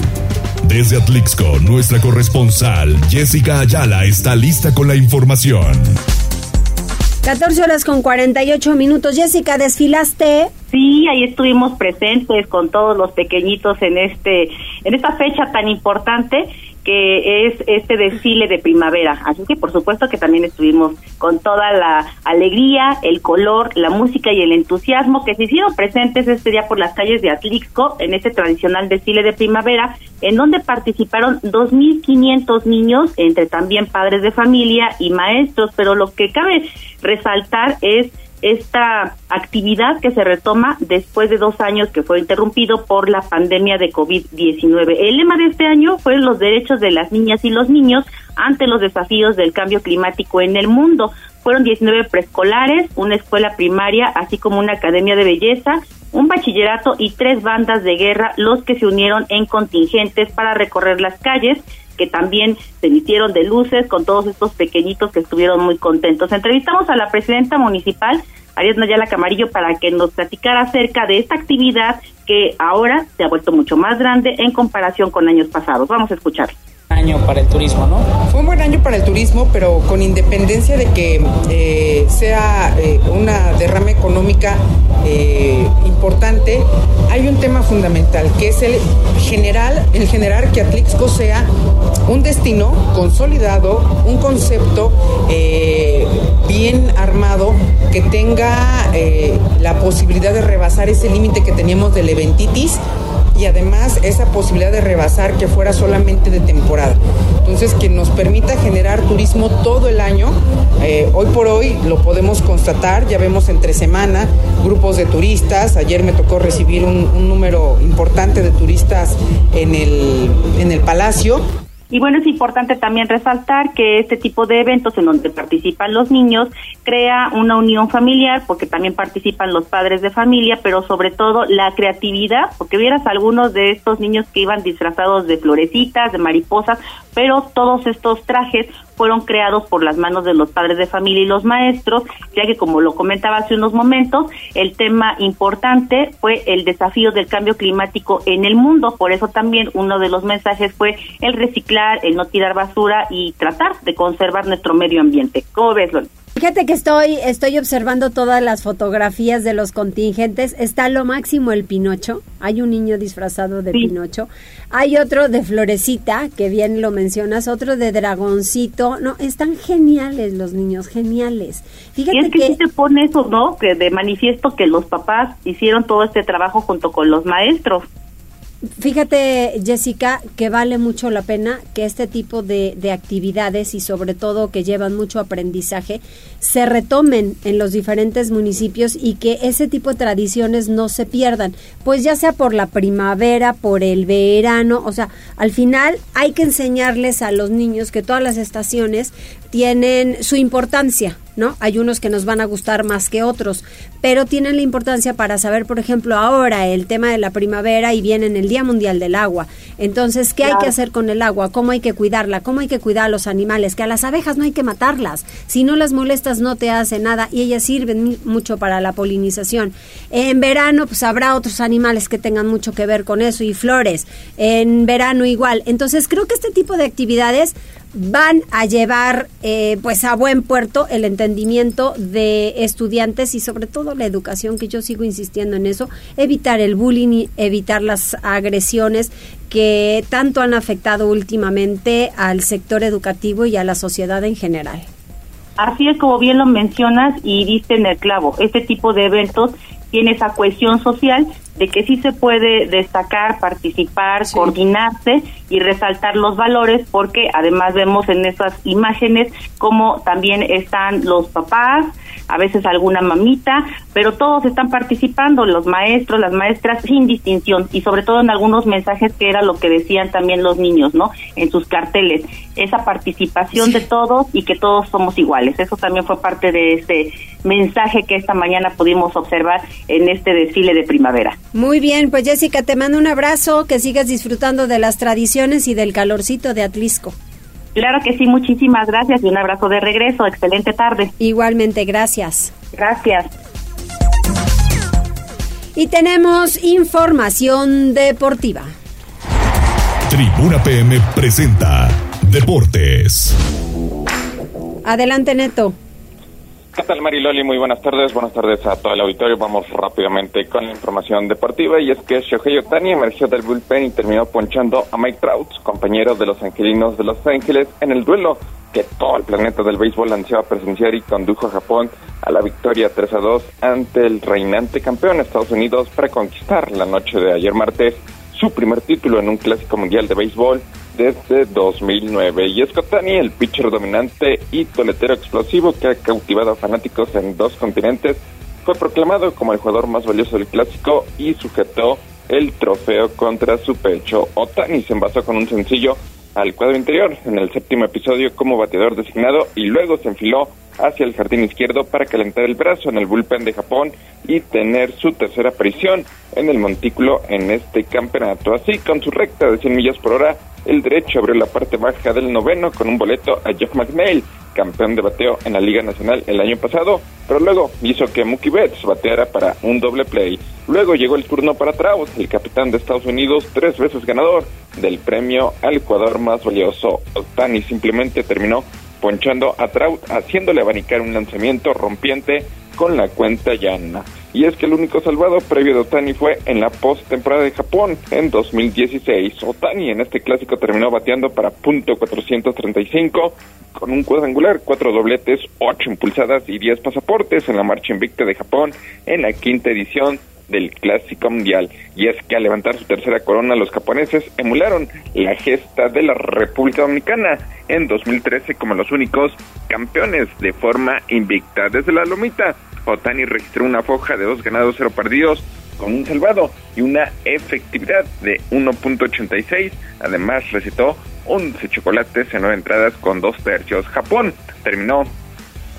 Desde Atlixco, nuestra corresponsal Jessica Ayala está lista con la información. 14 horas con 48 minutos. Jessica, ¿desfilaste? Sí, ahí estuvimos presentes con todos los pequeñitos en este en esta fecha tan importante que es este desfile de primavera. Así que por supuesto que también estuvimos con toda la alegría, el color, la música y el entusiasmo que se hicieron presentes este día por las calles de Atlixco en este tradicional desfile de primavera, en donde participaron 2.500 niños, entre también padres de familia y maestros, pero lo que cabe resaltar es esta actividad que se retoma después de dos años que fue interrumpido por la pandemia de COVID-19. El lema de este año fue los derechos de las niñas y los niños ante los desafíos del cambio climático en el mundo. Fueron 19 preescolares, una escuela primaria, así como una academia de belleza, un bachillerato y tres bandas de guerra los que se unieron en contingentes para recorrer las calles que también se emitieron de luces con todos estos pequeñitos que estuvieron muy contentos. Entrevistamos a la presidenta municipal, Ariadna Nayala Camarillo, para que nos platicara acerca de esta actividad que ahora se ha vuelto mucho más grande en comparación con años pasados. Vamos a escuchar año para el turismo, ¿no? Fue un buen año para el turismo, pero con independencia de que eh, sea eh, una derrama económica eh, importante, hay un tema fundamental que es el general, el generar que Atlixco sea un destino consolidado, un concepto bien armado que tenga la posibilidad de rebasar ese límite que teníamos del eventitis y además esa posibilidad de rebasar que fuera solamente de temporada. Entonces, que nos permita generar turismo todo el año. Eh, hoy por hoy lo podemos constatar, ya vemos entre semana grupos de turistas. Ayer me tocó recibir un, un número importante de turistas en el, en el Palacio. Y bueno, es importante también resaltar que este tipo de eventos en donde participan los niños crea una unión familiar porque también participan los padres de familia, pero sobre todo la creatividad, porque vieras algunos de estos niños que iban disfrazados de florecitas, de mariposas, pero todos estos trajes fueron creados por las manos de los padres de familia y los maestros, ya que como lo comentaba hace unos momentos, el tema importante fue el desafío del cambio climático en el mundo, por eso también uno de los mensajes fue el reciclar, el no tirar basura y tratar de conservar nuestro medio ambiente. ¿Cómo ves? Fíjate que estoy, estoy observando todas las fotografías de los contingentes. Está lo máximo el Pinocho. Hay un niño disfrazado de Pinocho. Hay otro de Florecita, que bien lo mencionas. Otro de Dragoncito. No, están geniales los niños, geniales. Fíjate y es que, que... pone eso, ¿no? Que de manifiesto que los papás hicieron todo este trabajo junto con los maestros. Fíjate, Jessica, que vale mucho la pena que este tipo de, de, actividades y sobre todo que llevan mucho aprendizaje se retomen en los diferentes municipios y que ese tipo de tradiciones no se pierdan, pues ya sea por la primavera, por el verano, o sea, al final hay que enseñarles a los niños que todas las estaciones tienen su importancia, ¿no? Hay unos que nos van a gustar más que otros, pero tienen la importancia para saber, por ejemplo, ahora el tema de la primavera y viene en el Día Mundial del Agua. Entonces, ¿qué hay que hacer con el agua? ¿Cómo hay que cuidarla? ¿Cómo hay que cuidar a los animales? Que a las abejas no hay que matarlas. Si no las molestas no te hace nada y ellas sirven mucho para la polinización. En verano, pues habrá otros animales que tengan mucho que ver con eso y flores. En verano igual. Entonces, creo que este tipo de actividades van a llevar eh, pues a buen puerto el entendimiento de estudiantes y sobre todo la educación que yo sigo insistiendo en eso evitar el bullying evitar las agresiones que tanto han afectado últimamente al sector educativo y a la sociedad en general. Así es como bien lo mencionas y diste en el clavo este tipo de eventos tiene esa cohesión social de que sí se puede destacar, participar, coordinarse y resaltar los valores, porque además vemos en esas imágenes como también están los papás, a veces alguna mamita, pero todos están participando, los maestros, las maestras, sin distinción, y sobre todo en algunos mensajes que era lo que decían también los niños, ¿no? En sus carteles, esa participación de todos y que todos somos iguales. Eso también fue parte de este mensaje que esta mañana pudimos observar en este desfile de primavera. Muy bien, pues Jessica, te mando un abrazo, que sigas disfrutando de las tradiciones y del calorcito de Atlisco. Claro que sí, muchísimas gracias y un abrazo de regreso. Excelente tarde. Igualmente, gracias. Gracias. Y tenemos información deportiva. Tribuna PM presenta Deportes. Adelante, Neto. ¿Qué tal Mariloli? Muy buenas tardes, buenas tardes a todo el auditorio. Vamos rápidamente con la información deportiva y es que Shohei Otani emergió del bullpen y terminó ponchando a Mike Trout, compañero de los angelinos de Los Ángeles, en el duelo que todo el planeta del béisbol ansiaba presenciar y condujo a Japón a la victoria 3 a 2 ante el reinante campeón Estados Unidos para conquistar la noche de ayer martes su primer título en un clásico mundial de béisbol desde 2009. Y es el pitcher dominante y toletero explosivo que ha cautivado a fanáticos en dos continentes, fue proclamado como el jugador más valioso del clásico y sujetó el trofeo contra su pecho. Otani se envasó con un sencillo al cuadro interior en el séptimo episodio como bateador designado y luego se enfiló hacia el jardín izquierdo para calentar el brazo en el bullpen de Japón y tener su tercera aparición en el montículo en este campeonato. Así, con su recta de 100 millas por hora, el derecho abrió la parte baja del noveno con un boleto a Jeff McNeil, campeón de bateo en la Liga Nacional el año pasado, pero luego hizo que Mookie Betts bateara para un doble play. Luego llegó el turno para Trout, el capitán de Estados Unidos, tres veces ganador del premio al jugador más valioso. Otani simplemente terminó ponchando a Trout, haciéndole abanicar un lanzamiento rompiente con la cuenta llana. Y es que el único salvado previo de Otani fue en la post-temporada de Japón en 2016. Otani en este clásico terminó bateando para punto 435 con un cuadrangular, cuatro dobletes, ocho impulsadas y diez pasaportes en la marcha invicta de Japón en la quinta edición del Clásico Mundial. Y es que al levantar su tercera corona, los japoneses emularon la gesta de la República Dominicana en 2013 como los únicos campeones de forma invicta. Desde la lomita, Otani registró una foja de dos ganados, cero perdidos, con un salvado y una efectividad de 1.86. Además, recetó 11 chocolates en nueve entradas con dos tercios. Japón terminó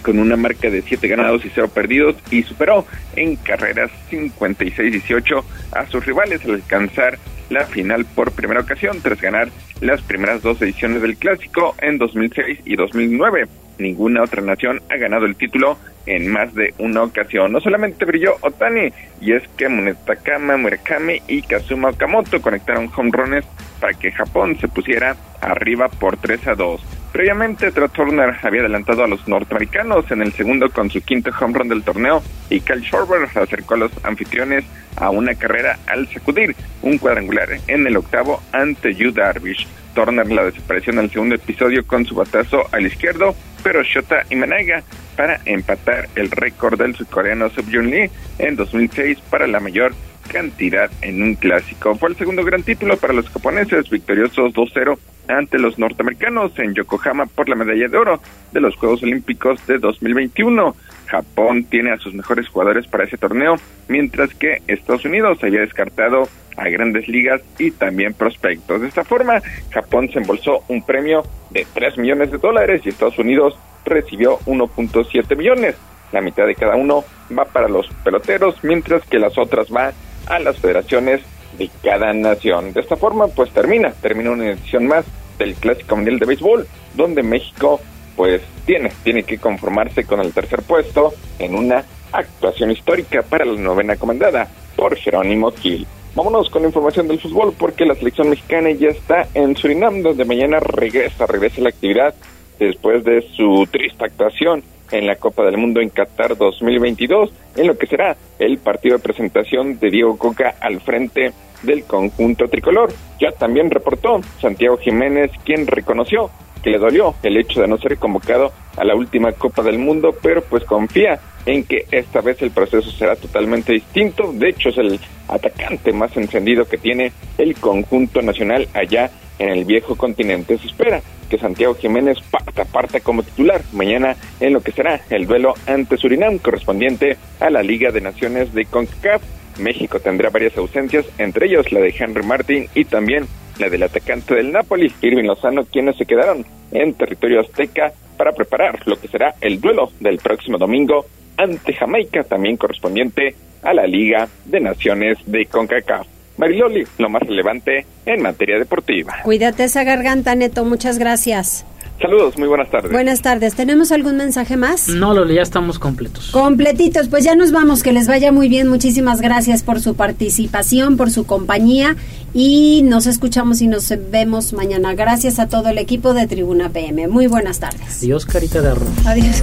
con una marca de 7 ganados y 0 perdidos y superó en carreras 56-18 a sus rivales al alcanzar la final por primera ocasión tras ganar las primeras dos ediciones del clásico en 2006 y 2009. Ninguna otra nación ha ganado el título en más de una ocasión. No solamente brilló Otani, y es que Munetakama, Murakami y Kazuma Okamoto conectaron home runs para que Japón se pusiera arriba por 3 a 2. Previamente, Trot Turner había adelantado a los norteamericanos en el segundo con su quinto home run del torneo y Kyle Schwarber acercó a los anfitriones a una carrera al sacudir un cuadrangular en el octavo ante Yu Darvish. Turner la desapareció en el segundo episodio con su batazo al izquierdo, pero Shota Imanaga para empatar el récord del sudcoreano Sub Lee en 2006 para la mayor cantidad en un clásico. Fue el segundo gran título para los japoneses, victoriosos 2-0 ante los norteamericanos en Yokohama por la medalla de oro de los Juegos Olímpicos de 2021. Japón tiene a sus mejores jugadores para ese torneo, mientras que Estados Unidos había descartado a grandes ligas y también prospectos. De esta forma, Japón se embolsó un premio de 3 millones de dólares y Estados Unidos recibió 1.7 millones. La mitad de cada uno va para los peloteros, mientras que las otras van a las federaciones de cada nación. De esta forma, pues termina, termina una edición más del Clásico Mundial de Béisbol, donde México pues tiene, tiene que conformarse con el tercer puesto en una actuación histórica para la novena comandada por Jerónimo Gil. Vámonos con información del fútbol porque la selección mexicana ya está en Surinam, donde mañana regresa, regresa la actividad después de su triste actuación en la Copa del Mundo en Qatar 2022, en lo que será el partido de presentación de Diego Coca al frente del conjunto tricolor. Ya también reportó Santiago Jiménez, quien reconoció que le dolió el hecho de no ser convocado a la última Copa del Mundo, pero pues confía en que esta vez el proceso será totalmente distinto. De hecho, es el atacante más encendido que tiene el conjunto nacional allá en el viejo continente. Se espera que Santiago Jiménez parta, parta como titular mañana en lo que será el duelo ante Surinam correspondiente a la Liga de Naciones de CONCACAF. México tendrá varias ausencias, entre ellos la de Henry Martin y también del atacante del Napoli, Irving Lozano, quienes se quedaron en territorio azteca para preparar lo que será el duelo del próximo domingo ante Jamaica, también correspondiente a la Liga de Naciones de CONCACAF. Mariloli, lo más relevante en materia deportiva. Cuídate esa garganta, Neto. Muchas gracias. Saludos, muy buenas tardes. Buenas tardes. ¿Tenemos algún mensaje más? No, Loli, ya estamos completos. Completitos. Pues ya nos vamos. Que les vaya muy bien. Muchísimas gracias por su participación, por su compañía. Y nos escuchamos y nos vemos mañana. Gracias a todo el equipo de Tribuna PM. Muy buenas tardes. Adiós, carita de arroz. Adiós.